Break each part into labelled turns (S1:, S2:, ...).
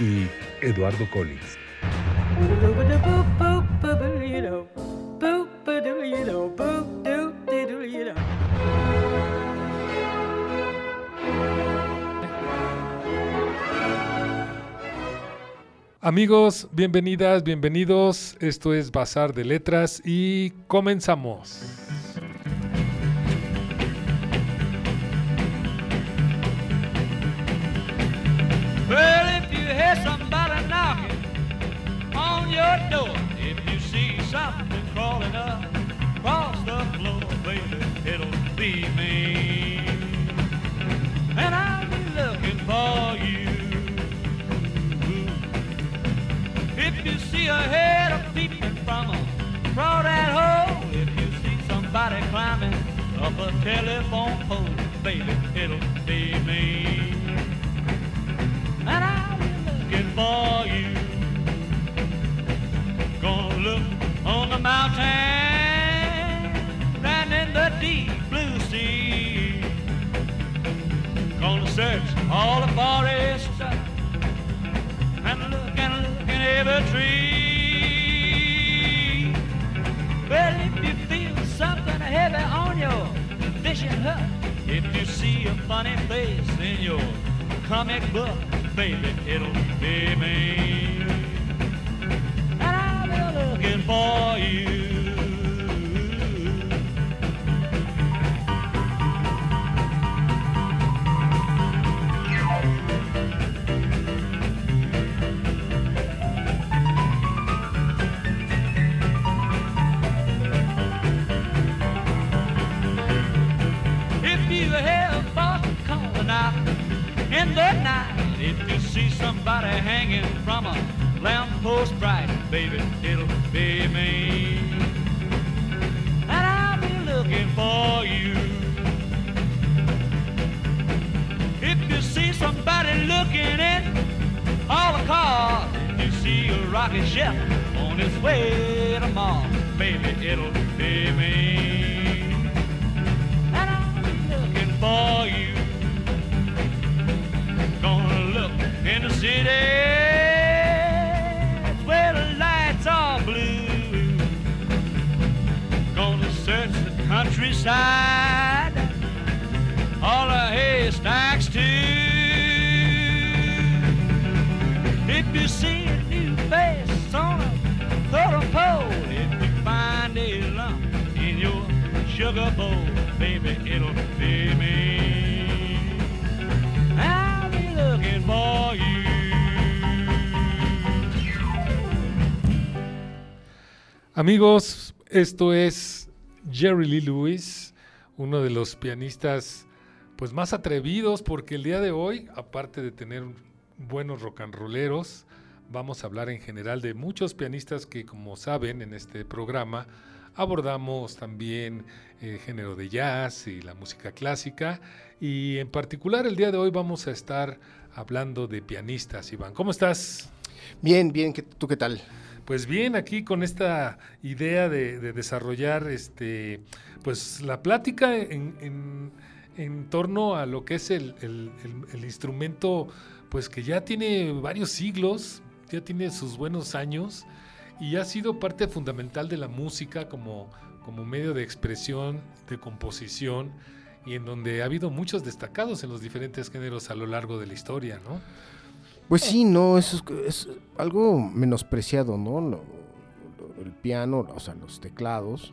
S1: y Eduardo Collins. Amigos, bienvenidas, bienvenidos. Esto es Bazar de Letras y comenzamos.
S2: Door, if you see something crawling up across the floor, baby, it'll be me. And I'll be looking for you. If you see a head a peeping from a through that hole, if you see somebody climbing up a telephone pole, baby, it'll be me and I'll be looking for see a funny face in your comic book, baby, it'll be me. And I'll be looking for you. Baby, it'll be me. And I'll be looking for you. If you see somebody looking in all the cars, if you see a rocket ship on its way to Mars, baby, it'll be me. And I'll looking for you. Gonna look in the city countryside, all the haystacks too. If you see a new face on a totem pole, if you find a lump in your sugar bowl, baby, it'll be me. I'll be looking for you.
S1: Amigos, esto es Jerry Lee Lewis, uno de los pianistas pues más atrevidos porque el día de hoy, aparte de tener buenos rock and rolleros, vamos a hablar en general de muchos pianistas que como saben en este programa abordamos también el género de jazz y la música clásica y en particular el día de hoy vamos a estar hablando de pianistas. Iván, ¿cómo estás?
S3: Bien, bien, ¿qué- ¿tú qué tal?
S1: Pues bien, aquí con esta idea de, de desarrollar este, pues la plática en, torno a lo que es el- el instrumento, pues que ya tiene varios siglos, ya tiene sus buenos años y ha sido parte fundamental de la música como, como medio de expresión, de composición y en donde ha habido muchos destacados en los diferentes géneros a lo largo de la historia, ¿no?
S3: Pues sí, no, es, es algo menospreciado, ¿no? Lo- el piano, o sea, los teclados,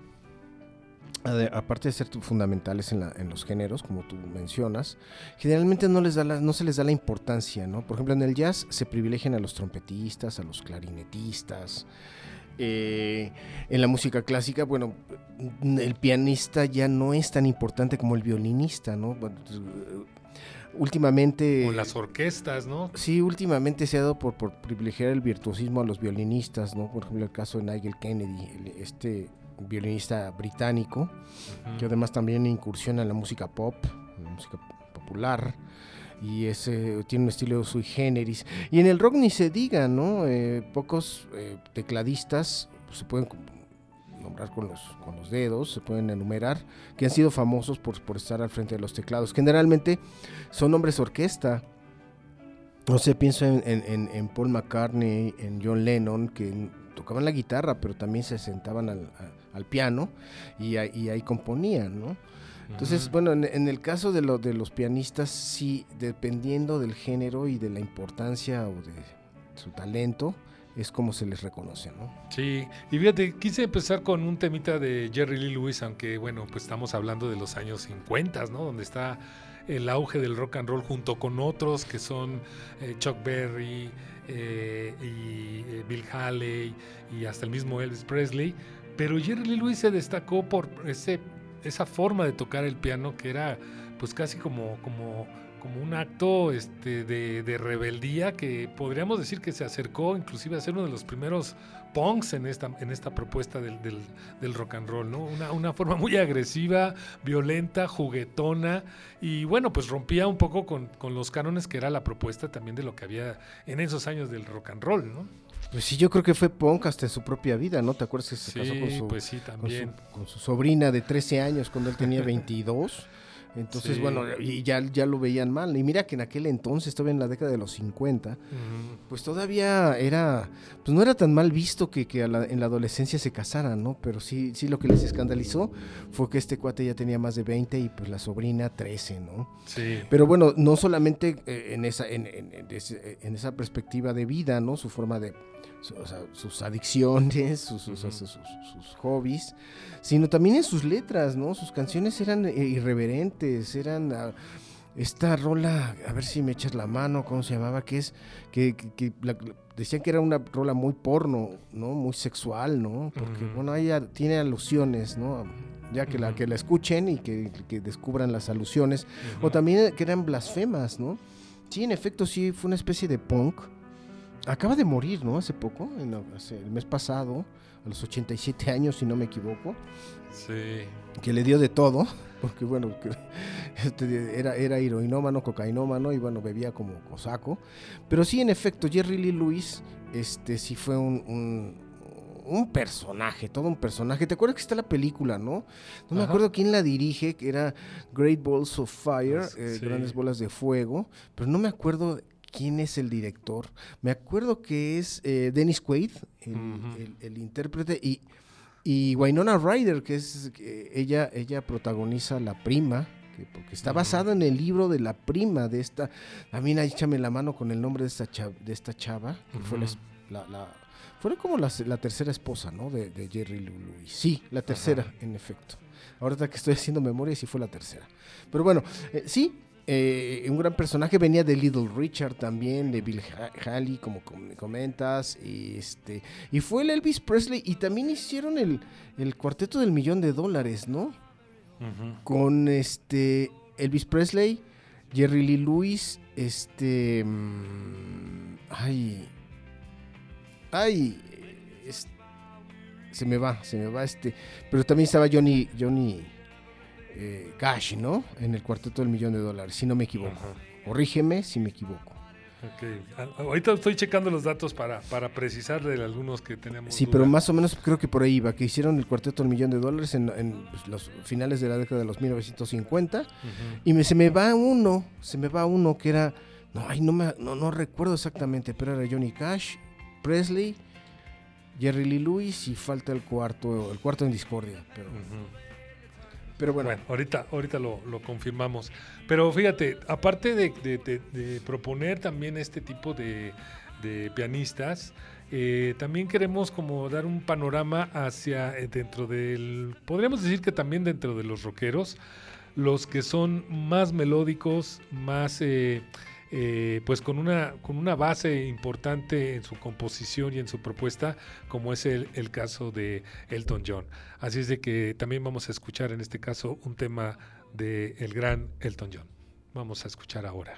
S3: aparte de ser fundamentales en, la- en los géneros, como tú mencionas, generalmente no, les da la- no se les da la importancia, ¿no? Por ejemplo, en el jazz se privilegian a los trompetistas, a los clarinetistas. eh, en la música clásica, bueno, el pianista ya no es tan importante como el violinista, ¿no? Últimamente...
S1: Con las orquestas, ¿no?
S3: Sí, últimamente se ha dado por, por privilegiar el virtuosismo a los violinistas, ¿no? Por ejemplo, el caso de Nigel Kennedy, el- este violinista británico, que además también incursiona en la música pop, en la música popular, y ese tiene un estilo sui generis. Y en el rock ni se diga, ¿no? Eh, pocos eh, tecladistas se pueden nombrar con los, con los dedos, se pueden enumerar, que han sido famosos por, por estar al frente de los teclados. Generalmente son hombres orquesta. No sé, pienso en, en- en- Paul McCartney, en John Lennon, que tocaban la guitarra, pero también se sentaban al, a- al piano y, ahí- y ahí componían, ¿no? Entonces, bueno, en, en el caso de, lo- de los pianistas, sí, dependiendo del género y de la importancia o de su talento, es como se les reconoce, ¿no?
S1: Sí, y fíjate, quise empezar con un temita de Jerry Lee Lewis, aunque bueno, pues estamos hablando de los años 50, ¿no? Donde está el auge del rock and roll junto con otros que son eh, Chuck Berry eh, y eh, Bill Haley y hasta el mismo Elvis Presley. Pero Jerry Lee Lewis se destacó por ese, esa forma de tocar el piano que era pues casi como, como, como un acto este, de, de rebeldía que podríamos decir que se acercó inclusive a ser uno de los primeros punks en esta, en esta propuesta del, del- del rock and roll, ¿no? Una, una forma muy agresiva, violenta, juguetona y bueno, pues rompía un poco con, con los cánones que era la propuesta también de lo que había en esos años del rock and roll, ¿no?
S3: Pues sí, yo creo que fue punk hasta en su propia vida, ¿no? ¿Te acuerdas que se casó con
S1: Sí,
S3: su,
S1: pues sí,
S3: con su-
S1: también.
S3: con su sobrina de 13 años cuando él tenía 22? Entonces,
S1: Sí.
S3: bueno, y ya, ya lo veían mal. Y mira que en aquel entonces, todavía en la década de los 50,
S1: Ujú.
S3: pues todavía era, pues no era tan mal visto que, que la- en la adolescencia se casaran, ¿no? Pero sí, sí lo que les escandalizó fue que este cuate ya tenía más de 20 y pues la sobrina 13, ¿no?
S1: Sí.
S3: Pero bueno, no solamente eh, en, esa, en, en- en esa perspectiva de vida, ¿no? Su forma de, su- o sea, sus adicciones, sus, sus- sus- sus- sus hobbies, sino también en sus letras, ¿no? Sus canciones eran eh, irreverentes, eran... ah, esta rola, a ver si me echas la mano, ¿cómo se llamaba? Que es, que, que- que la- decían que era una rola muy porno, ¿no? Muy sexual, ¿no? Porque,
S1: Ujú.
S3: bueno, ella tiene alusiones, ¿no? Ya que la, que la escuchen y que, que descubran las alusiones. O también que eran blasfemas, ¿no? Sí, en efecto, sí, fue una especie de punk. Acaba de morir, ¿no? Hace poco, en la- hace- el mes pasado, a los 87 años, si no me equivoco,
S1: Sí.
S3: que le dio de todo, porque bueno, que, este, era, era heroinómano, cocainómano y bueno, bebía como cosaco. Pero sí, en efecto, Jerry Lee Lewis, este, sí fue un, un, un personaje, todo un personaje. ¿Te acuerdas que está la película, no? No me
S1: Ajá.
S3: acuerdo quién la dirige, que era Great Balls of Fire,
S1: Pues,
S3: eh. Grandes Bolas de Fuego, pero no me acuerdo quién es el director. Me acuerdo que es eh, Dennis Quaid, el, el- el intérprete, y, y Winona Ryder, que es que ella, ella protagoniza La Prima, que, porque está
S1: Ujú.
S3: basado en el libro de La Prima de esta. También échame la mano con el nombre de esta chava, de esta chava que fue la, la- la- fue como la, la tercera esposa, ¿no? De, de Jerry Lewis. Sí, la tercera, en efecto. Ahorita que estoy haciendo memoria, sí fue la tercera. Pero bueno, eh, sí, eh, un gran personaje venía de Little Richard también, de Bill Ha- Haley, como com- comentas, y este y fue el Elvis Presley y también hicieron el, el cuarteto del millón de dólares, ¿no? Con este Elvis Presley, Jerry Lee Lewis, este mm, ay ay se me va, se me va este, pero también estaba Johnny Johnny eh, Cash, ¿no? En el cuarteto del millón de dólares, si no me equivoco.
S1: Ajá.
S3: Corrígeme si me equivoco.
S1: Ok. A- Ahorita estoy checando los datos para, para precisar de algunos que tenemos.
S3: Sí,
S1: duda.
S3: pero más o menos creo que por ahí iba, que hicieron el cuarteto del millón de dólares en, en, pues, los finales de la década de los 1950.
S1: Ujú.
S3: Y me, se me va uno, se me va uno que era, no, ay, no, me, no, no recuerdo exactamente, pero era Johnny Cash, Presley, Jerry Lee Lewis y falta el cuarto, el cuarto en discordia. Pero. Pero bueno,
S1: ahorita, ahorita lo, lo confirmamos. Pero fíjate, aparte de, proponer también este tipo de, de pianistas, eh, también queremos como dar un panorama hacia eh, dentro del, podríamos decir que también dentro de los rockeros, los que son más melódicos, más eh, eh, pues con una, con una base importante en su composición y en su propuesta, como es el, caso de Elton John. Así es de que también vamos a escuchar en este caso un tema de el gran Elton John.
S4: vamos a escuchar ahora.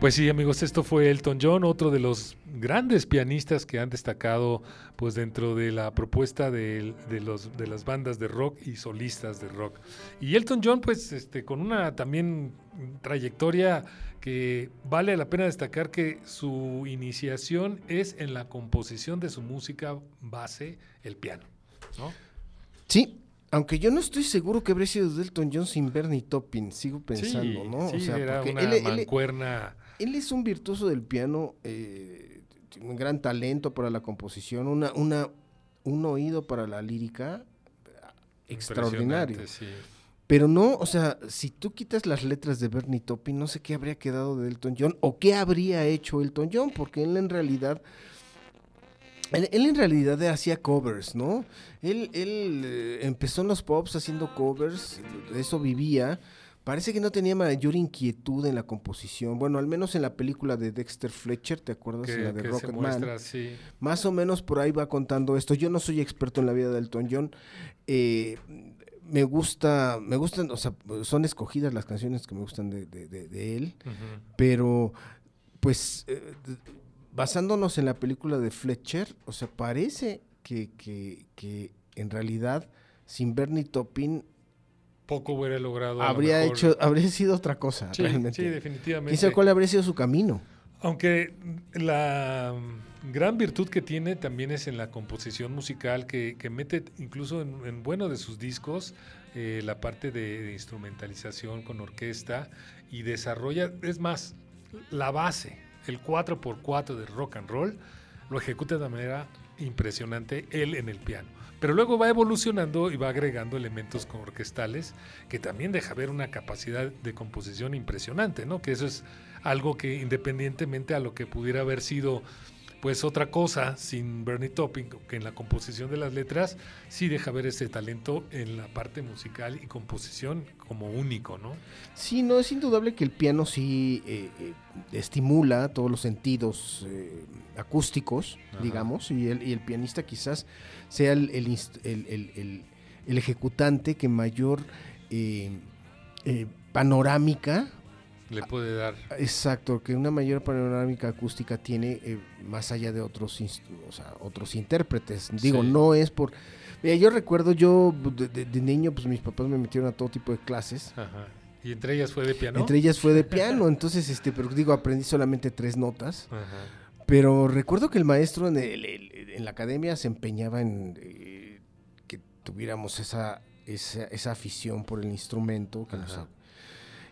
S4: Pues sí, amigos, esto fue Elton John, otro de los grandes pianistas que han destacado pues dentro de la propuesta de, de los, de las bandas de rock y solistas de rock. Y Elton John, pues este, con una también trayectoria que vale la pena destacar que su iniciación es en la composición de su música base, el piano. ¿no?
S3: Sí, aunque yo no estoy seguro que habría sido de Elton John sin Bernie Taupin, sigo pensando,
S4: sí,
S3: ¿no?
S4: sí, era
S3: porque
S4: una
S3: él, él-
S4: mancuerna.
S3: Él es un virtuoso del piano, eh, tiene un gran talento para la composición, una, una, un oído para la lírica extraordinario.
S4: sí.
S3: Pero no, o sea, si tú quitas las letras de Bernie Taupin, no sé qué habría quedado de Elton John o qué habría hecho Elton John, porque él en realidad, él, él en realidad hacía covers, ¿no? Él, él eh, empezó en los pops haciendo covers, de eso vivía. Parece que no tenía mayor inquietud en la composición. Bueno, al menos en la película de Dexter Fletcher, ¿te acuerdas?
S4: Que,
S3: en la de Rocketman.
S4: así.
S3: Más o menos por ahí va contando esto. Yo no soy experto en la vida de Elton John. Eh, me gusta, me gustan, o sea, son escogidas las canciones que me gustan de, de- de- de él, pero pues eh, basándonos en la película de Fletcher, o sea, parece que, que- que en realidad sin Bernie Taupin
S4: Poco hubiera logrado.
S3: habría
S4: mejor-
S3: hecho, habría sido otra cosa,
S4: Sí,
S3: realmente.
S4: sí, definitivamente.
S3: ¿Quién sabe cuál habría sido su camino?
S4: Aunque la gran virtud que tiene también es en la composición musical, que, que mete incluso en, en bueno de sus discos eh, la parte de, de instrumentalización con orquesta y desarrolla, es más, la base, el 4x4 de rock and roll, lo ejecuta de una manera impresionante él en el piano. Pero luego va evolucionando y va agregando elementos orquestales que también deja ver una capacidad de composición impresionante, ¿no? Que eso es algo que independientemente a lo que pudiera haber sido pues otra cosa sin Bernie Taupin, que en la composición de las letras sí deja ver ese talento en la parte musical y composición como único, ¿no?
S3: Sí, no, es indudable que el piano sí eh, eh, estimula todos los sentidos eh, acústicos,
S4: Ajá.
S3: digamos, y el, y el pianista quizás sea el, el ejecutante que mayor panorámica,
S4: Le puede dar.
S3: exacto, que una mayor panorámica acústica tiene eh, más allá de otros, o sea, otros intérpretes. Digo,
S4: Sí.
S3: no es por... Mira, yo recuerdo, yo de, de- de niño, pues mis papás me metieron a todo tipo de clases
S4: Ajá.
S1: Y entre ellas fue de piano.
S3: Entre ellas fue de piano, entonces, este, pero digo, aprendí solamente tres notas.
S1: Ajá.
S3: Pero recuerdo que el maestro en, el- el- en la academia se empeñaba en eh, que tuviéramos esa, esa, esa afición por el instrumento. que nos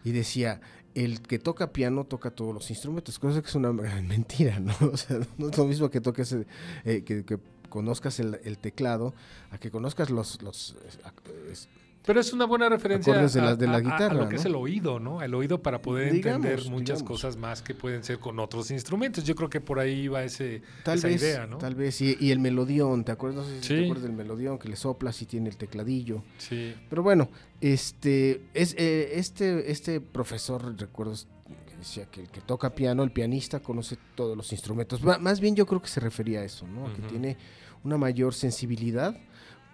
S3: y decía, el que toca piano toca todos los instrumentos, cosa que es una mentira, ¿no? O sea, no es lo mismo que toques, eh, que, conozcas el, teclado, a que conozcas los... los eh,
S1: Pero es una buena referencia
S3: Acordes de la-
S1: a-
S3: de la
S1: a-
S3: guitarra,
S1: a lo que
S3: ¿no?
S1: es el oído, ¿no? El oído para poder
S3: Digamos,
S1: entender muchas
S3: digamos.
S1: cosas más que pueden ser con otros instrumentos. Yo creo que por ahí va ese,
S3: Tal
S1: esa
S3: vez,
S1: idea, ¿no?
S3: tal vez, y, y el melodión, ¿te acuerdas? No sé si
S1: Sí.
S3: te acuerdas del melodión que le soplas y tiene el tecladillo.
S1: Sí.
S3: Pero bueno, este, es, eh, este, este profesor, recuerdo, que decía que el que toca piano, el pianista, conoce todos los instrumentos. Ma- más bien yo creo que se refería a eso, ¿no? Que tiene una mayor sensibilidad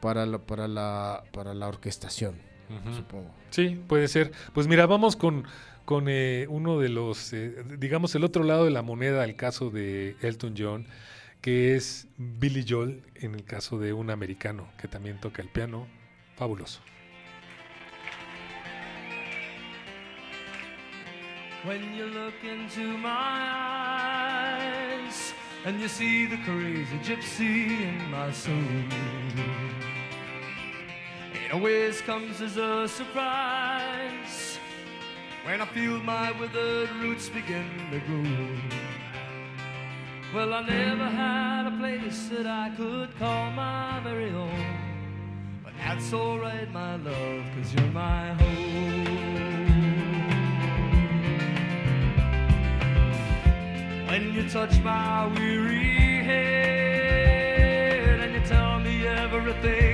S3: para la, para la, para la orquestación, supongo.
S1: Sí, puede ser. Pues mira, vamos con, con eh, uno de los, eh, digamos, el otro lado de la moneda, el caso de Elton John, que es Billy Joel, en el caso de un americano que también toca el piano. Fabuloso.
S5: When you look into my eyes and you see the crazy gypsy in my soul, it always comes as a surprise when I feel my withered roots begin to grow. Well, I never had a place that I could call my very own. But that's alright, my love, cause you're my home. When you touch my weary head and you tell me everything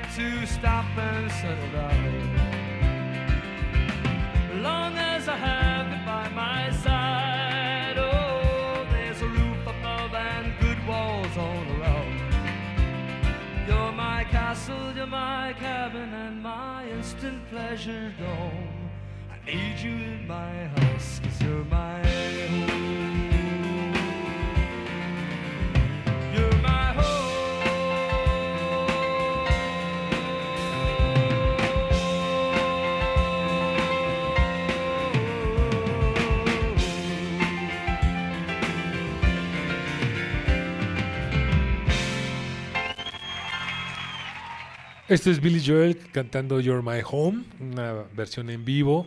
S5: get to stop and settle down. Long as I have it by my side, oh, there's a roof above and good walls all around. You're my castle, you're my cabin, and my instant pleasure dome. I need you in my house,
S1: Este es Billy Joel cantando You're My Home, una versión en vivo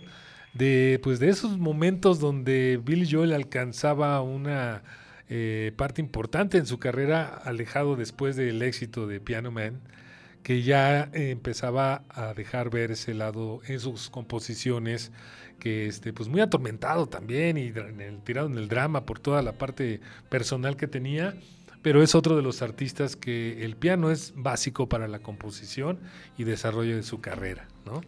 S1: de pues de esos momentos donde Billy Joel alcanzaba una eh, parte importante en su carrera, alejado después del éxito de Piano Man, que ya empezaba a dejar ver ese lado en sus composiciones, que este, pues muy atormentado también y tirado en el drama por toda la parte personal que tenía pero es otro de los artistas que el piano es básico para la composición y desarrollo de su carrera, ¿no?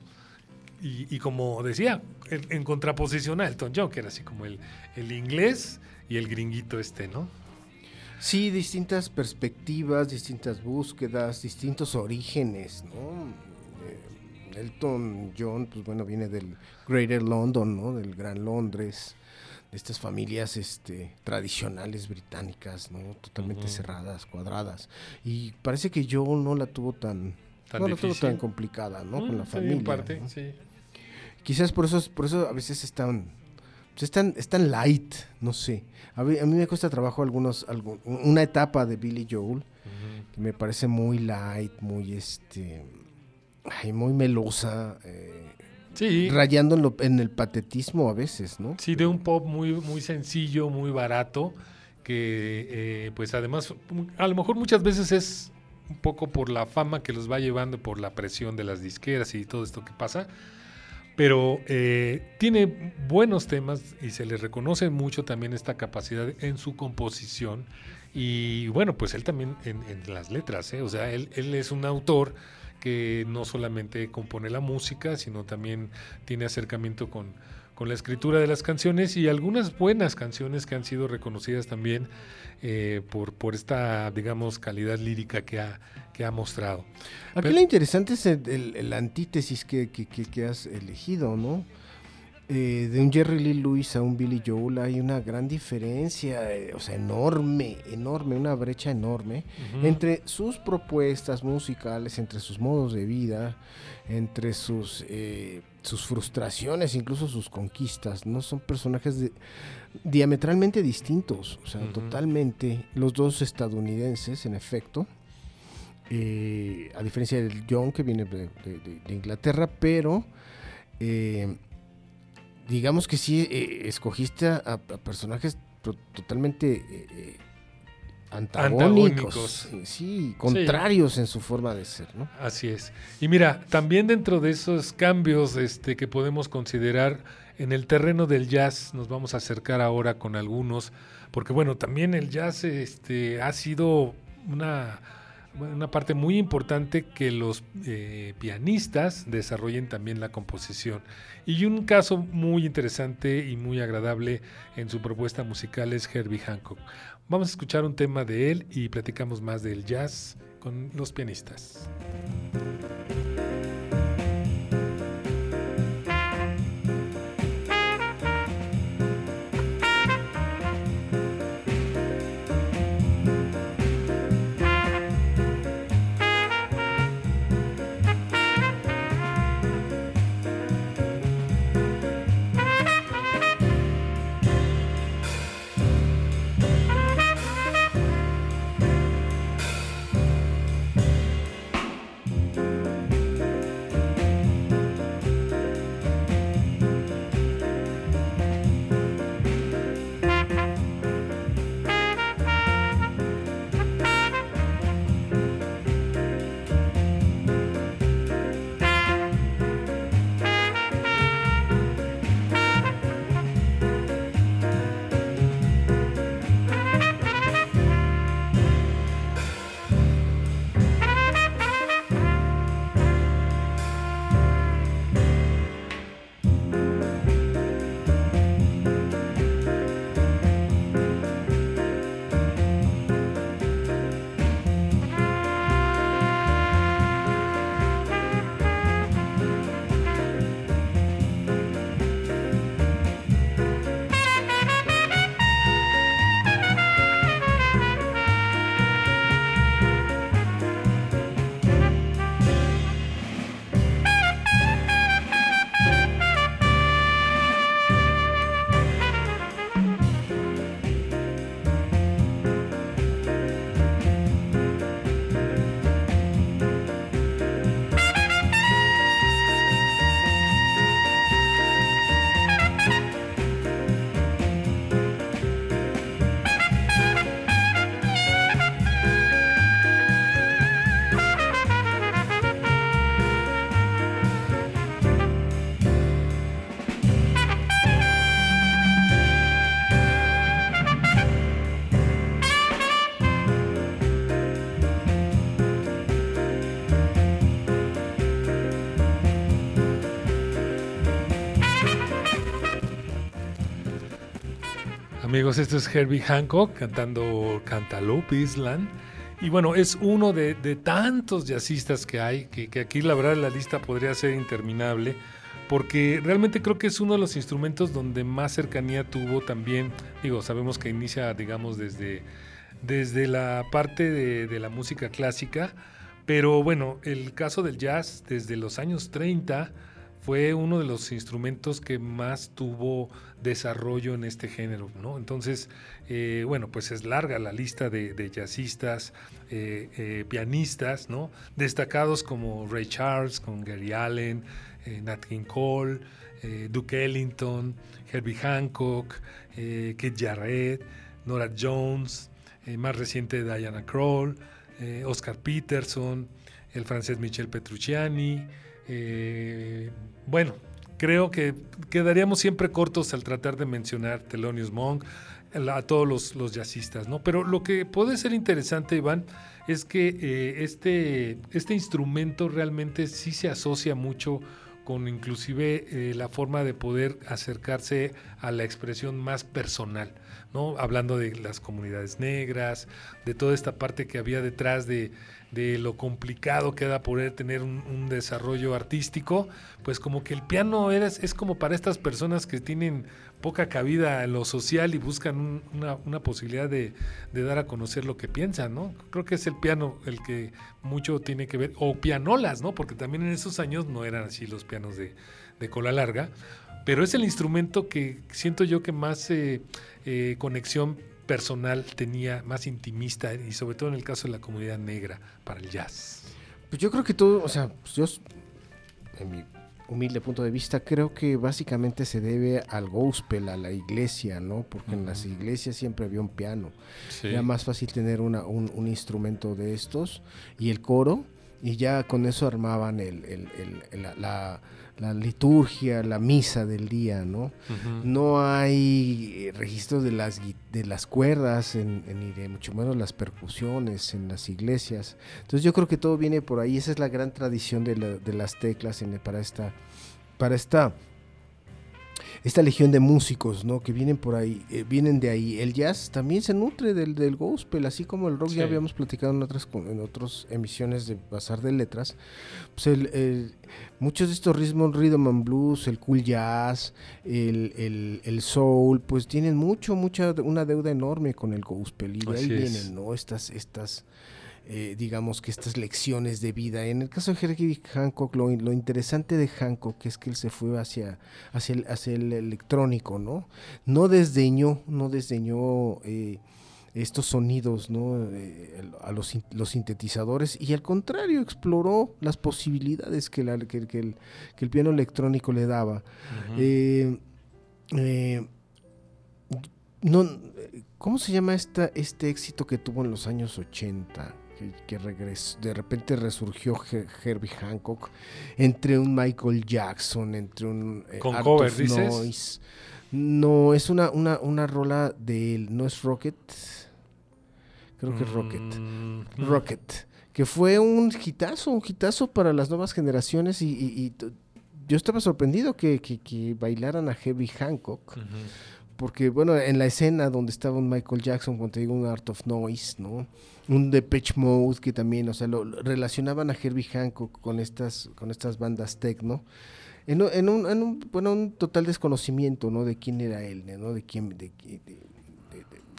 S1: Y, y como decía, en, contraposición a Elton John, que era así como el, el inglés y el gringuito este, ¿no?
S3: Sí, distintas perspectivas, distintas búsquedas, distintos orígenes, ¿no? Eh, Elton John, pues bueno, viene del Greater London, ¿no? Del Gran Londres, estas familias este, tradicionales británicas, ¿no? Totalmente
S1: Ujú.
S3: cerradas, cuadradas. Y parece que yo no la tuvo tan,
S1: Tan
S3: no la tuvo tan complicada, ¿no? Con
S1: Mm,
S3: la
S1: sí,
S3: familia.
S1: en parte,
S3: ¿no?
S1: sí.
S3: Quizás por eso, por eso a veces están, pues están, están light, no sé. A mí, a mí me cuesta trabajo algunos, algún- una etapa de Billy Joel
S1: Ujú.
S3: que me parece muy light, muy este, ay, muy melosa, eh,
S1: Sí,
S3: rayando en, lo- en el patetismo a veces, ¿no?
S1: sí, de un pop muy, muy sencillo, muy barato, que eh, pues además a lo mejor muchas veces es un poco por la fama que los va llevando, por la presión de las disqueras y todo esto que pasa, pero eh, tiene buenos temas y se le reconoce mucho también esta capacidad en su composición y bueno, pues él también en, en las letras, ¿eh? o sea, él, él es un autor que no solamente compone la música, sino también tiene acercamiento con, con la escritura de las canciones y algunas buenas canciones que han sido reconocidas también eh, por, por esta, digamos, calidad lírica que ha, que ha mostrado.
S3: Aquí
S1: Pero-
S3: lo interesante es el, el- el antítesis que, que- que- que has elegido, ¿no? Eh, de un Jerry Lee Lewis a un Billy Joel hay una gran diferencia, eh, o sea, enorme, enorme, una brecha enorme entre sus propuestas musicales, entre sus modos de vida, entre sus, eh, sus frustraciones, incluso sus conquistas, ¿no? Son personajes de- diametralmente distintos, o sea, totalmente, los dos estadounidenses, en efecto, a diferencia del John que viene de, de- de- de Inglaterra, pero eh, digamos que sí eh, escogiste a, a personajes totalmente eh, eh, antagónicos,
S1: Antagónicos.
S3: eh, sí, contrarios en su forma de ser, ¿no?
S1: Así es. Y mira, también dentro de esos cambios este, que podemos considerar en el terreno del jazz, nos vamos a acercar ahora con algunos, porque bueno, también el jazz este, ha sido una, una parte muy importante que los eh, pianistas desarrollen también la composición. Y un caso muy interesante y muy agradable en su propuesta musical es Herbie Hancock. Vamos a escuchar un tema de él y platicamos más del jazz con los pianistas. Amigos, esto es Herbie Hancock cantando Cantaloupe Island. Y bueno, es uno de, tantos jazzistas que hay, que, aquí la verdad la lista podría ser interminable, porque realmente creo que es uno de los instrumentos donde más cercanía tuvo también, digo, sabemos que inicia, digamos, desde, desde la parte de, de la música clásica, pero bueno, el caso del jazz desde los años 30 fue uno de los instrumentos que más tuvo desarrollo en este género, ¿no? Entonces, eh, bueno, pues es larga la lista de, jazzistas, eh, eh, pianistas, ¿no? Destacados como Ray Charles, con Gary Allen, Nat King Cole, Duke Ellington, Herbie Hancock, Kid Jarrett, Nora Jones, más reciente Diana Kroll, Oscar Peterson, el francés Michel Petrucciani, eh, bueno, creo que quedaríamos siempre cortos al tratar de mencionar Thelonious Monk, a todos los, los jazzistas, ¿no? Pero lo que puede ser interesante, Iván, es que eh, este, este instrumento realmente sí se asocia mucho con inclusive eh, la forma de poder acercarse a la expresión más personal, ¿no? Hablando de las comunidades negras, de toda esta parte que había detrás de, de lo complicado que era poder tener un, desarrollo artístico, pues como que el piano era, es como para estas personas que tienen poca cabida en lo social y buscan un- una, una posibilidad de, de dar a conocer lo que piensan, ¿no? Creo que es el piano el que mucho tiene que ver, o pianolas, ¿no? Porque también en esos años no eran así los pianos de, de cola larga, pero es el instrumento que siento yo que más eh, eh, conexión personal tenía, más intimista, y sobre todo en el caso de la comunidad negra para el jazz.
S3: Pues yo creo que todo, o sea, pues yo, en mi humilde punto de vista, creo que básicamente se debe al gospel, a la iglesia, ¿no? Porque en las iglesias siempre había un piano. Era más fácil tener una, un, un instrumento de estos y el coro, y ya con eso armaban el, el- el- el- la, la- la liturgia, la misa del día, ¿no? No hay eh, registro de las, de las cuerdas, en, de mucho menos las percusiones en las iglesias. Entonces yo creo que todo viene por ahí. Esa es la gran tradición de, la- de las teclas en- para esta, para esta, esta legión de músicos, ¿no? Que vienen por ahí, eh, vienen de ahí. El jazz también se nutre del, del gospel, así como el rock
S1: Sí.
S3: ya habíamos platicado en otras en otras emisiones de Bazar de Letras. Pues el- el- muchos de estos ritmos, rhythm and blues, el cool jazz, el, el- el soul, pues tienen mucho, mucha, una deuda enorme con el gospel y de ahí
S1: Así es.
S3: vienen, ¿no? Estas, estas, eh, digamos que estas lecciones de vida. En el caso de Herbie Hancock, lo, lo interesante de Hancock es que él se fue hacia, hacia, el, hacia el electrónico, ¿no? No desdeñó, no desdeñó eh, estos sonidos, ¿no? Eh, a los, los sintetizadores y al contrario exploró las posibilidades que, la- que- que el, que el piano electrónico le daba. Eh, no, ¿Cómo se llama esta, este éxito que tuvo en los años 80? Que, que regresó, de repente resurgió Her- Herbie Hancock entre un Michael Jackson, entre un eh,
S1: ¿Con
S3: Art
S1: cover, dices?
S3: Noise. No, es una, una, una rola de él, no es Rocket. Creo que es Rocket.
S1: Mm,
S3: Rocket, que fue un hitazo, un hitazo para las nuevas generaciones y, y- y t- yo estaba sorprendido que, que- que bailaran a Herbie Hancock. Porque bueno, en la escena donde estaba un Michael Jackson, cuando digo un Art of Noise, ¿no? Un Depeche Mode que también, o sea, lo, relacionaban a Herbie Hancock con estas, con estas bandas techno. En, en un, en un- bueno, un total desconocimiento, ¿no? De quién era él, ¿no? De quién, de- de- de-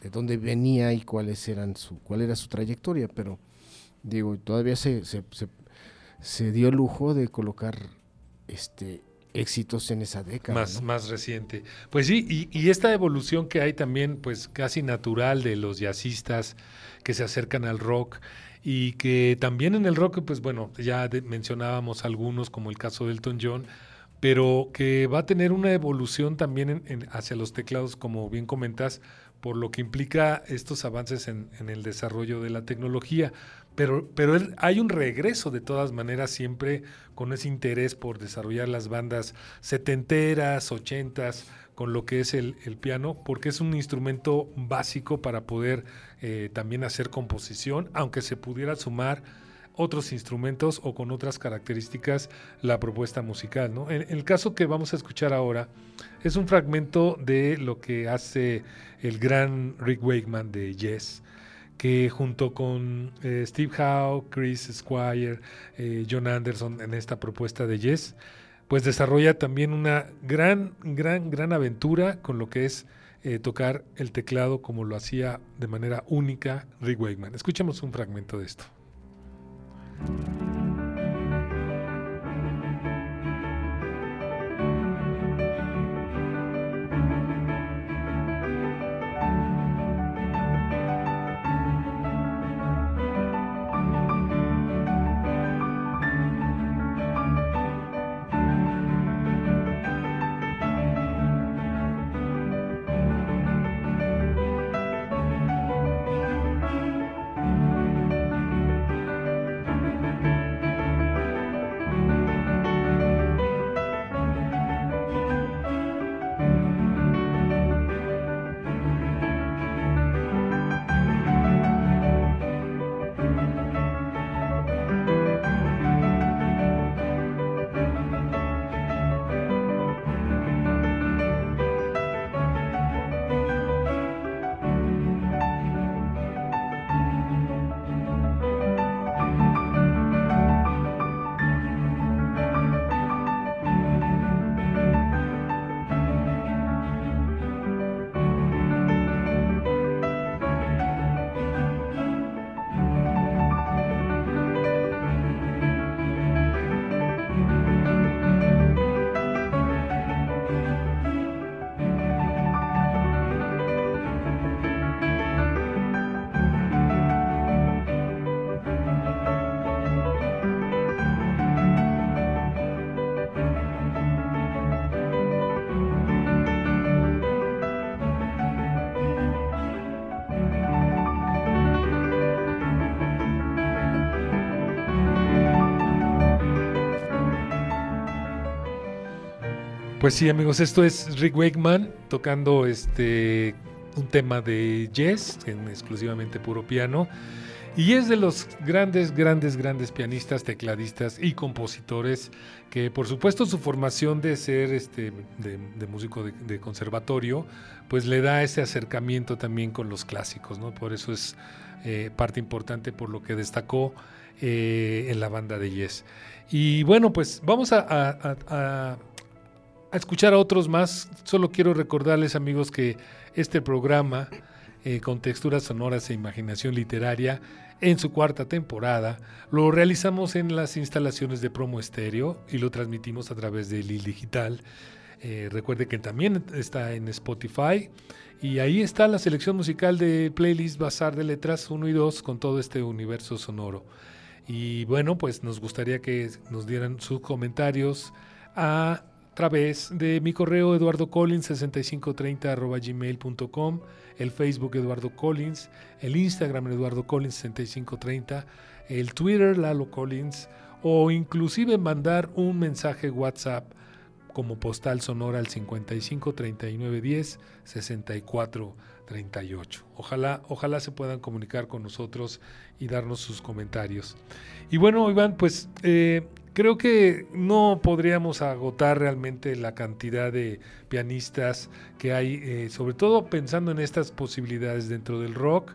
S3: de dónde venía y cuáles eran su, cuál era su trayectoria, pero digo, todavía se, se, se, se dio el lujo de colocar este éxitos en esa década.
S1: más,
S3: ¿no?
S1: más reciente. Pues sí, y, y esta evolución que hay también, pues casi natural de los jazzistas que se acercan al rock y que también en el rock, pues bueno, ya de- mencionábamos algunos como el caso de Elton John, pero que va a tener una evolución también en- en- hacia los teclados, como bien comentas, por lo que implica estos avances en, en el desarrollo de la tecnología. Pero, pero hay un regreso de todas maneras siempre con ese interés por desarrollar las bandas setenteras, ochentas, con lo que es el, piano, porque es un instrumento básico para poder eh, también hacer composición, aunque se pudiera sumar otros instrumentos o con otras características la propuesta musical. En, el caso que vamos a escuchar ahora es un fragmento de lo que hace el gran Rick Wakeman de Yes, que junto con eh, Steve Howe, Chris Squire, eh, John Anderson en esta propuesta de Yes, pues desarrolla también una gran, gran, gran aventura con lo que es eh, tocar el teclado como lo hacía de manera única Rick Wakeman. Escuchemos un fragmento de esto. Pues sí, amigos, esto es Rick Wakeman tocando este un tema de jazz, en exclusivamente puro piano. Y es de los grandes, grandes, grandes pianistas, tecladistas y compositores que, por supuesto, su formación de ser este, de, músico de, conservatorio, pues le da ese acercamiento también con los clásicos, ¿no? Por eso es eh, parte importante por lo que destacó eh, en la banda de Yes. Y bueno, pues vamos a escuchar a otros más, solo quiero recordarles amigos que este programa eh, con texturas sonoras e imaginación literaria en su cuarta temporada lo realizamos en las instalaciones de Promo Estéreo y lo transmitimos a través de Lil Digital. Eh, recuerde que también está en Spotify y ahí está la selección musical de playlist Bazar de Letras 1 y 2 con todo este universo sonoro. Y bueno, pues nos gustaría que nos dieran sus comentarios a través de mi correo eduardocollins6530 gmail.com, el Facebook Eduardo Collins, el Instagram Eduardo Collins 6530, el Twitter Lalo Collins o inclusive mandar un mensaje WhatsApp como postal sonora al 55 39 10 64 38. Ojalá, ojalá se puedan comunicar con nosotros y darnos sus comentarios. Y bueno, Iván, pues eh, Creo que no podríamos agotar realmente la cantidad de pianistas que hay, eh, sobre todo pensando en estas posibilidades dentro del rock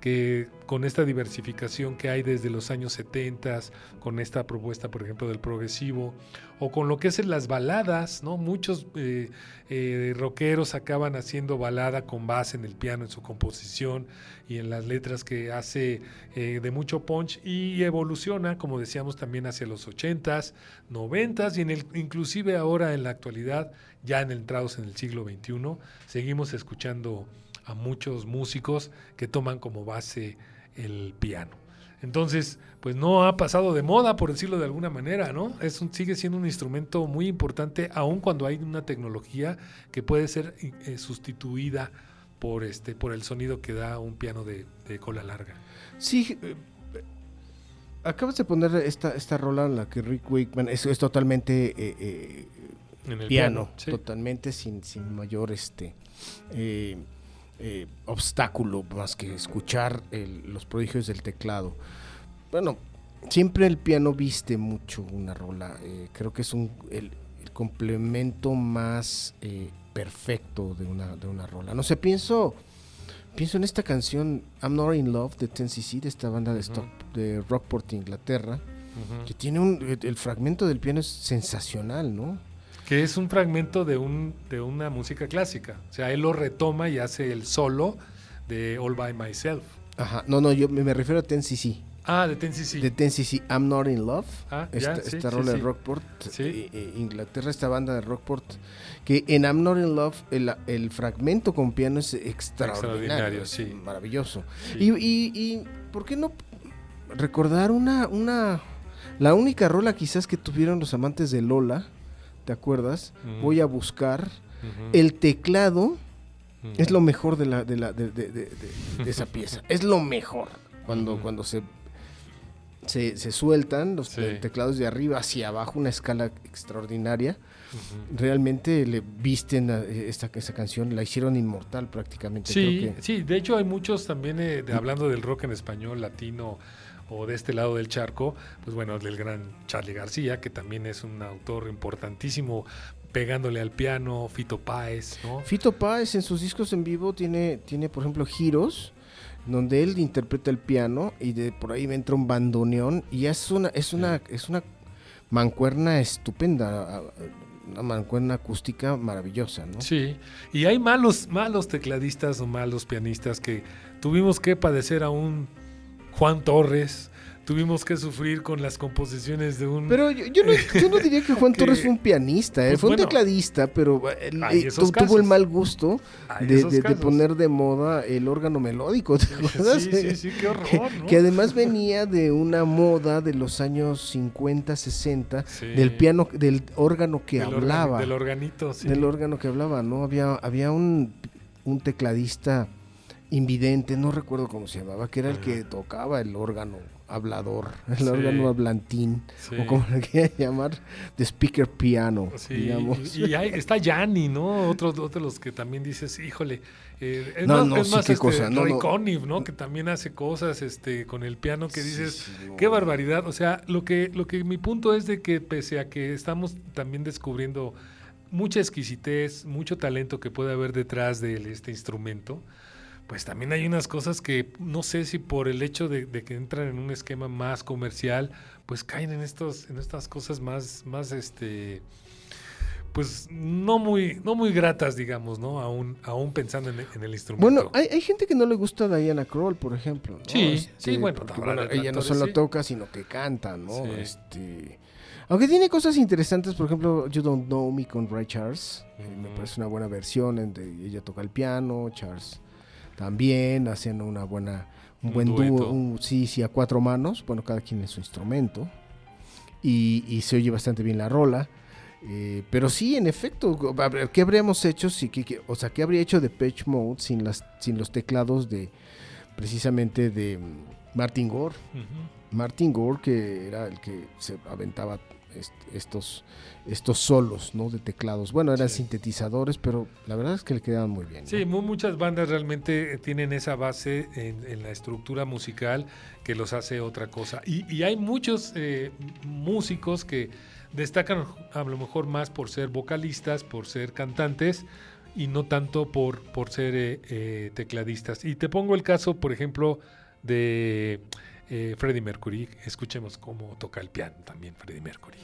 S1: que con esta diversificación que hay desde los años 70, con esta propuesta, por ejemplo, del progresivo, o con lo que es en las baladas, ¿no? Muchos eh, eh, rockeros acaban haciendo balada con base en el piano, en su composición y en las letras que hace eh, de mucho punch y evoluciona, como decíamos, también hacia los 80s, 90s y en el, inclusive ahora en la actualidad, ya en entrados en el siglo XXI, seguimos escuchando a muchos músicos que toman como base el piano. Entonces, pues no ha pasado de moda, por decirlo de alguna manera, ¿no? Es un, sigue siendo un instrumento muy importante, aun cuando hay una tecnología que puede ser eh, sustituida por este, por el sonido que da un piano de, cola larga.
S3: Sí, eh, acabas de poner esta, esta rola en la que Rick Wakeman es, es totalmente eh, en el piano, totalmente sin, sin mayor este eh, obstáculo más que escuchar los prodigios del teclado. Bueno, siempre el piano viste mucho una rola. Eh, creo que es un, el, complemento más eh, perfecto de una, de una rola. No sé, pienso, pienso en esta canción I'm Not In Love de Tennessee, de esta banda de, de Rockport, Inglaterra, que tiene un, el fragmento del piano es sensacional, ¿no?
S1: Que es un fragmento de, un, de una música clásica. O sea, él lo retoma y hace el solo de All By Myself.
S3: Ajá, no, no, yo me refiero a Ten CC.
S1: Ah, de Ten CC.
S3: De Ten CC, I'm Not In Love.
S1: Ah,
S3: esta
S1: ya, sí,
S3: esta
S1: sí,
S3: rola de. Rockport,
S1: Sí.
S3: eh, eh, Inglaterra, esta banda de Rockport, que en I'm Not In Love el, el fragmento con piano es extraordinario,
S1: Extraordinario,
S3: es
S1: sí.
S3: maravilloso. Y, y, y, ¿por qué no recordar una, una, la única rola quizás que tuvieron los amantes de Lola, ¿te acuerdas? Voy a buscar. El teclado es lo mejor de, la, de, la, de, de- de- de- de esa pieza. Es lo mejor. Cuando, cuando se, se, se sueltan los
S1: Sí.
S3: teclados de arriba hacia abajo, una escala extraordinaria. Realmente le visten a esta, esta canción, la hicieron inmortal prácticamente.
S1: Sí,
S3: creo que-
S1: sí, de hecho hay muchos también eh, de- hablando del rock en español, latino o de este lado del charco, pues bueno, del gran Charlie García, que también es un autor importantísimo, pegándole al piano, Fito Páez, ¿no?
S3: Fito Páez en sus discos en vivo tiene, tiene por ejemplo, giros donde él interpreta el piano y de por ahí entra un bandoneón y es una es una es una mancuerna estupenda, una mancuerna acústica maravillosa, ¿no?
S1: Sí, y hay malos, malos tecladistas o malos pianistas que tuvimos que padecer a un Juan Torres, tuvimos que sufrir con las composiciones de un...
S3: Pero yo, yo no, yo no diría que Juan
S1: Que-
S3: Torres fue un pianista, eh,
S1: Pues
S3: fue un
S1: bueno,
S3: tecladista, pero él, eh, tuvo el mal gusto de, poner de moda el órgano melódico, ¿te acuerdas?
S1: Sí, sí, sí, qué horror,
S3: que,
S1: ¿no?
S3: que además venía de una moda de los años 50, 60,
S1: Sí.
S3: del piano, del órgano que
S1: Del organ-
S3: hablaba,
S1: del organito, sí.
S3: del órgano que hablaba, ¿no? Había, había un, un tecladista invidente, no recuerdo cómo se llamaba, que era el que tocaba el órgano hablador, el
S1: Sí.
S3: órgano hablantín,
S1: Sí.
S3: o como le quieran llamar, de speaker piano,
S1: Sí,
S3: digamos.
S1: y, y hay- está Yanni, ¿no? Otro, otro de los que también dices, híjole, eh, es
S3: No,
S1: más,
S3: no,
S1: es más,
S3: qué
S1: este,
S3: cosa, no, no.
S1: Conniff, ¿no? Que también hace cosas este, con el piano que dices, qué barbaridad. O sea, lo que, lo que mi punto es de que pese a que estamos también descubriendo mucha exquisitez, mucho talento que puede haber detrás de este instrumento, pues también hay unas cosas que no sé si por el hecho de, de que entran en un esquema más comercial, pues caen en estos, en estas cosas más, más este pues no muy, no muy gratas, digamos, ¿no? Aún, aún pensando en, en el instrumento.
S3: Bueno, hay, hay gente que no le gusta Diana Kroll, por ejemplo. ¿no?
S1: Sí, sí, bueno,
S3: porque,
S1: habrá
S3: bueno, ella no solo
S1: sí.
S3: toca, sino que canta, ¿no?
S1: Sí.
S3: Este, aunque tiene cosas interesantes, por ejemplo, You Don't Know Me con Ray Charles. eh, Me parece una buena versión en ella toca el piano, Charles también, hacen una buena, un
S1: Un
S3: buen dúo, un- sí, sí, a cuatro manos, bueno, cada quien es su instrumento. Y, y se oye bastante bien la rola. Eh, pero sí, en efecto, ¿qué habríamos hecho si, que, que- o sea, qué habría hecho de Pitch Mode sin las, sin los teclados de, precisamente de mm, Martin Gore? Martin Gore, que era el que se aventaba est- estos, estos solos, ¿no? De teclados. Bueno, eran
S1: Sí.
S3: sintetizadores, pero la verdad es que le quedaban muy bien. ¿no?
S1: Sí, mu- muchas bandas realmente eh, tienen esa base en, en la estructura musical que los hace otra cosa. Y, y hay muchos eh, músicos que destacan a lo mejor más por ser vocalistas, por ser cantantes y no tanto por, por ser eh, eh, tecladistas. Y te pongo el caso, por ejemplo, de eh, Freddie Mercury. Escuchemos cómo toca el piano también Freddie Mercury.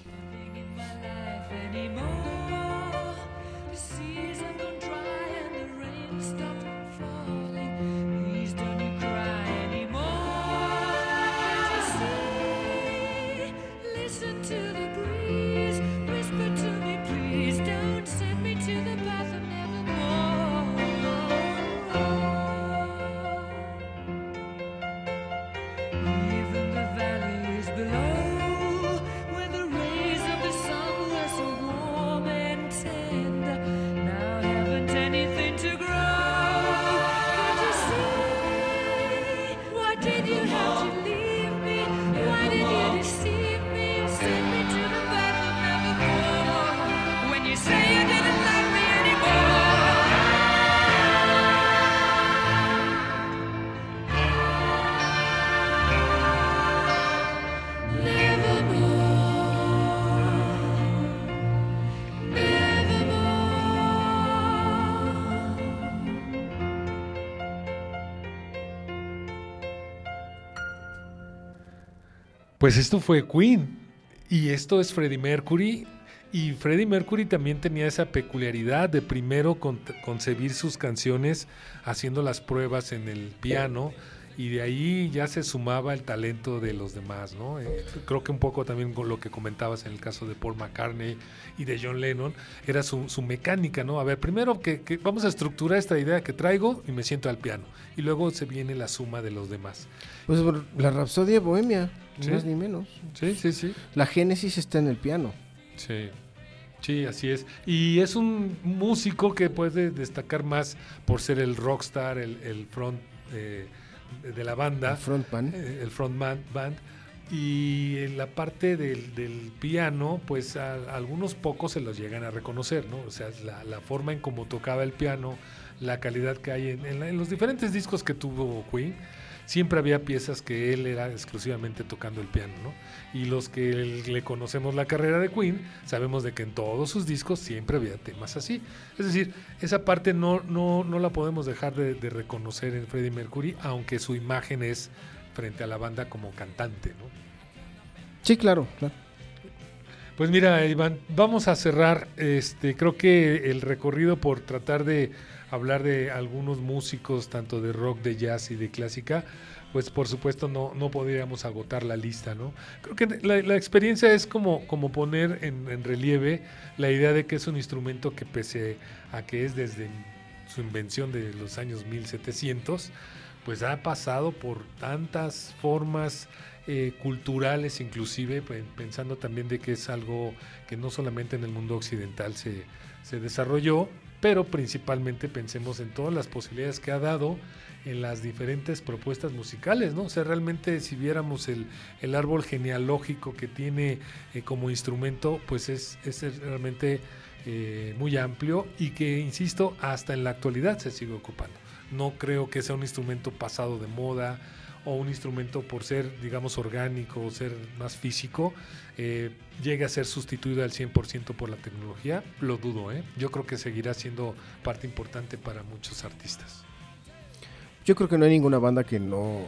S1: Pues esto fue Queen y esto es Freddie Mercury Y Freddie Mercury también tenía esa peculiaridad de primero con- concebir sus canciones haciendo las pruebas en el piano y de ahí ya se sumaba el talento de los demás, ¿no? Eh, creo que un poco también con lo que comentabas en el caso de Paul McCartney y de John Lennon, era su, mecánica, ¿no? A ver, primero que, que vamos a estructurar esta idea que traigo y me siento al piano. Y luego se viene la suma de los demás.
S3: Pues la Rapsodia Bohemia, ni
S1: Sí.
S3: más ni menos.
S1: Sí, sí, sí.
S3: La génesis está en el piano.
S1: Sí. Sí, así es. Y es un músico que puede destacar más por ser el rockstar, el, el front eh, de la banda.
S3: El frontman.
S1: eh, el frontman band y en la parte del, del piano pues a, a algunos pocos se los llegan a reconocer no o sea la, la forma en cómo tocaba el piano la calidad que hay en, en la- en los diferentes discos que tuvo Queen siempre había piezas que él era exclusivamente tocando el piano no y los que le conocemos la carrera de Queen sabemos de que en todos sus discos siempre había temas así es decir esa parte no no no la podemos dejar de, de reconocer en Freddie Mercury aunque su imagen es frente a la banda como cantante, ¿no?
S3: Sí, claro, claro.
S1: Pues mira, Iván, vamos a cerrar. Este, creo que el recorrido por tratar de hablar de algunos músicos, tanto de rock, de jazz y de clásica, pues por supuesto no, no podríamos agotar la lista, ¿no? Creo que la, experiencia es como, como poner en, relieve la idea de que es un instrumento que pese a que es desde su invención de los años 1700, pues ha pasado por tantas formas eh, culturales inclusive, pe- pensando también de que es algo que no solamente en el mundo occidental se, se desarrolló, pero principalmente pensemos en todas las posibilidades que ha dado en las diferentes propuestas musicales, ¿no? O sea, realmente si viéramos el, el árbol genealógico que tiene eh, como instrumento, pues es, es realmente eh, muy amplio y que, insisto, hasta en la actualidad se sigue ocupando. No creo que sea un instrumento pasado de moda o un instrumento por ser, digamos, orgánico o ser más físico, eh, llegue a ser sustituido al 100% por la tecnología. Lo dudo, ¿eh? Yo creo que seguirá siendo parte importante para muchos artistas.
S3: Yo creo que no hay ninguna banda que no.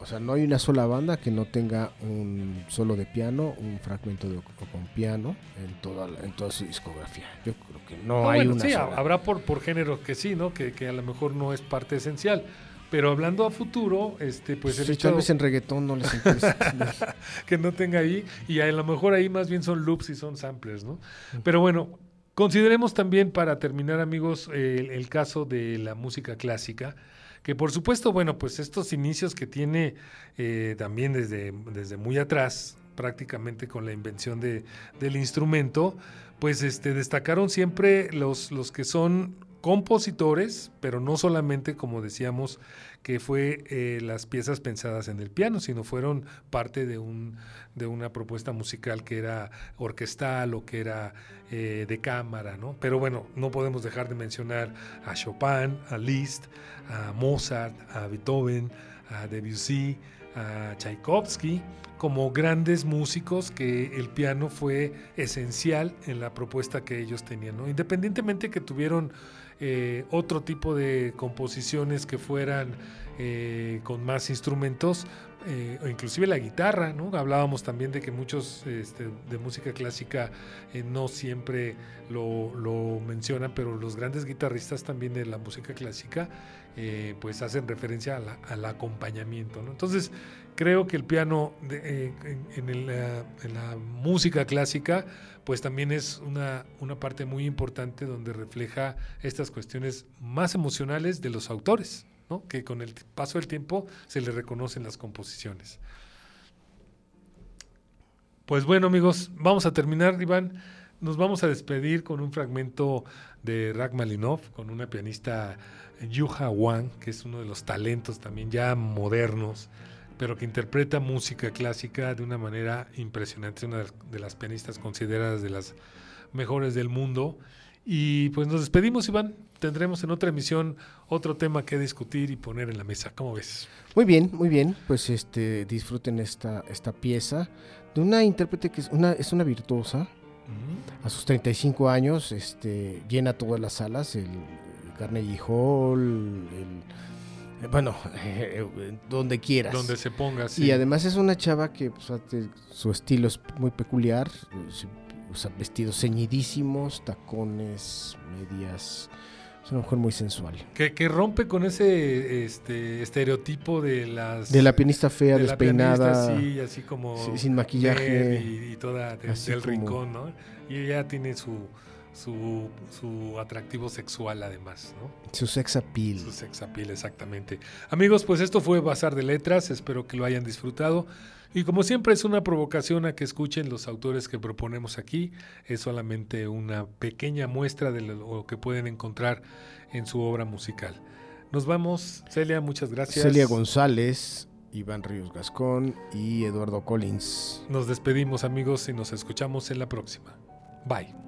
S3: O sea, no hay una sola banda que no tenga un solo de piano, un fragmento de, con piano en toda, la- en toda su discografía. Yo creo que no
S1: Ah,
S3: hay
S1: bueno,
S3: una
S1: sí,
S3: sola.
S1: habrá por, por género que sí, ¿no? Que, que a lo mejor no es parte esencial. Pero hablando a futuro, este, pues el
S3: Sí,
S1: hecho
S3: tal vez en reggaetón no les interesa.
S1: que no tenga ahí, y a lo mejor ahí más bien son loops y son samplers, ¿no? Pero bueno, consideremos también para terminar, amigos, el, el caso de la música clásica, que por supuesto, bueno, pues estos inicios que tiene eh, también desde, desde muy atrás, prácticamente con la invención de, del instrumento, pues este, destacaron siempre los, los que son compositores, pero no solamente, como decíamos, que fue eh, las piezas pensadas en el piano, sino fueron parte de, un, de una propuesta musical que era orquestal o que era eh, de cámara, ¿no? Pero bueno, no podemos dejar de mencionar a Chopin, a Liszt, a Mozart, a Beethoven, a Debussy, a Tchaikovsky, como grandes músicos que el piano fue esencial en la propuesta que ellos tenían, ¿no? Independientemente que tuvieron eh, otro tipo de composiciones que fueran eh, con más instrumentos, eh, o inclusive la guitarra, ¿no? Hablábamos también de que muchos este, de música clásica eh, no siempre lo, mencionan, pero los grandes guitarristas también de la música clásica eh, pues hacen referencia al acompañamiento. Entonces, creo que el piano de- eh, eh, en la música clásica pues también es una parte muy importante donde refleja estas cuestiones más emocionales de los autores, que con el paso del tiempo se le reconocen las composiciones. Pues bueno amigos, vamos a terminar, Iván. Nos vamos a despedir con un fragmento de Rachmaninoff, con una pianista Yuha Wang, que es uno de los talentos también ya modernos, pero que interpreta música clásica de una manera impresionante, una de las pianistas consideradas de las mejores del mundo. Y pues nos despedimos, Iván. Tendremos en otra emisión otro tema que discutir y poner en la mesa. ¿Cómo ves?
S3: Muy bien, muy bien. Pues este disfruten esta, esta pieza de una intérprete que es una, es una virtuosa. A sus 35 años este, llena todas las salas, el Carnegie Hall, el, eh, bueno, donde quieras.
S1: Donde se ponga, sí.
S3: Y además es una chava que pues, su estilo es muy peculiar. Usa vestidos ceñidísimos, tacones, medias. Es una mujer muy sensual.
S1: Que, que rompe con ese este, estereotipo de las...
S3: De la pianista fea,
S1: de la
S3: despeinada,
S1: pianista, sí, así como...
S3: sí, sin maquillaje.
S1: Y, y toda de- del
S3: como-
S1: rincón, ¿no? Y ella tiene su, su, su atractivo sexual además, ¿no?
S3: su sex appeal.
S1: Su sex appeal, exactamente. Amigos, pues esto fue Bazar de Letras, espero que lo hayan disfrutado. Y como siempre es una provocación a que escuchen los autores que proponemos aquí, es solamente una pequeña muestra de lo que pueden encontrar en su obra musical. Nos vamos, Celia, muchas gracias.
S3: Celia González, Iván Ríos Gascón y Eduardo Collins.
S1: Nos despedimos amigos y nos escuchamos en la próxima. Bye.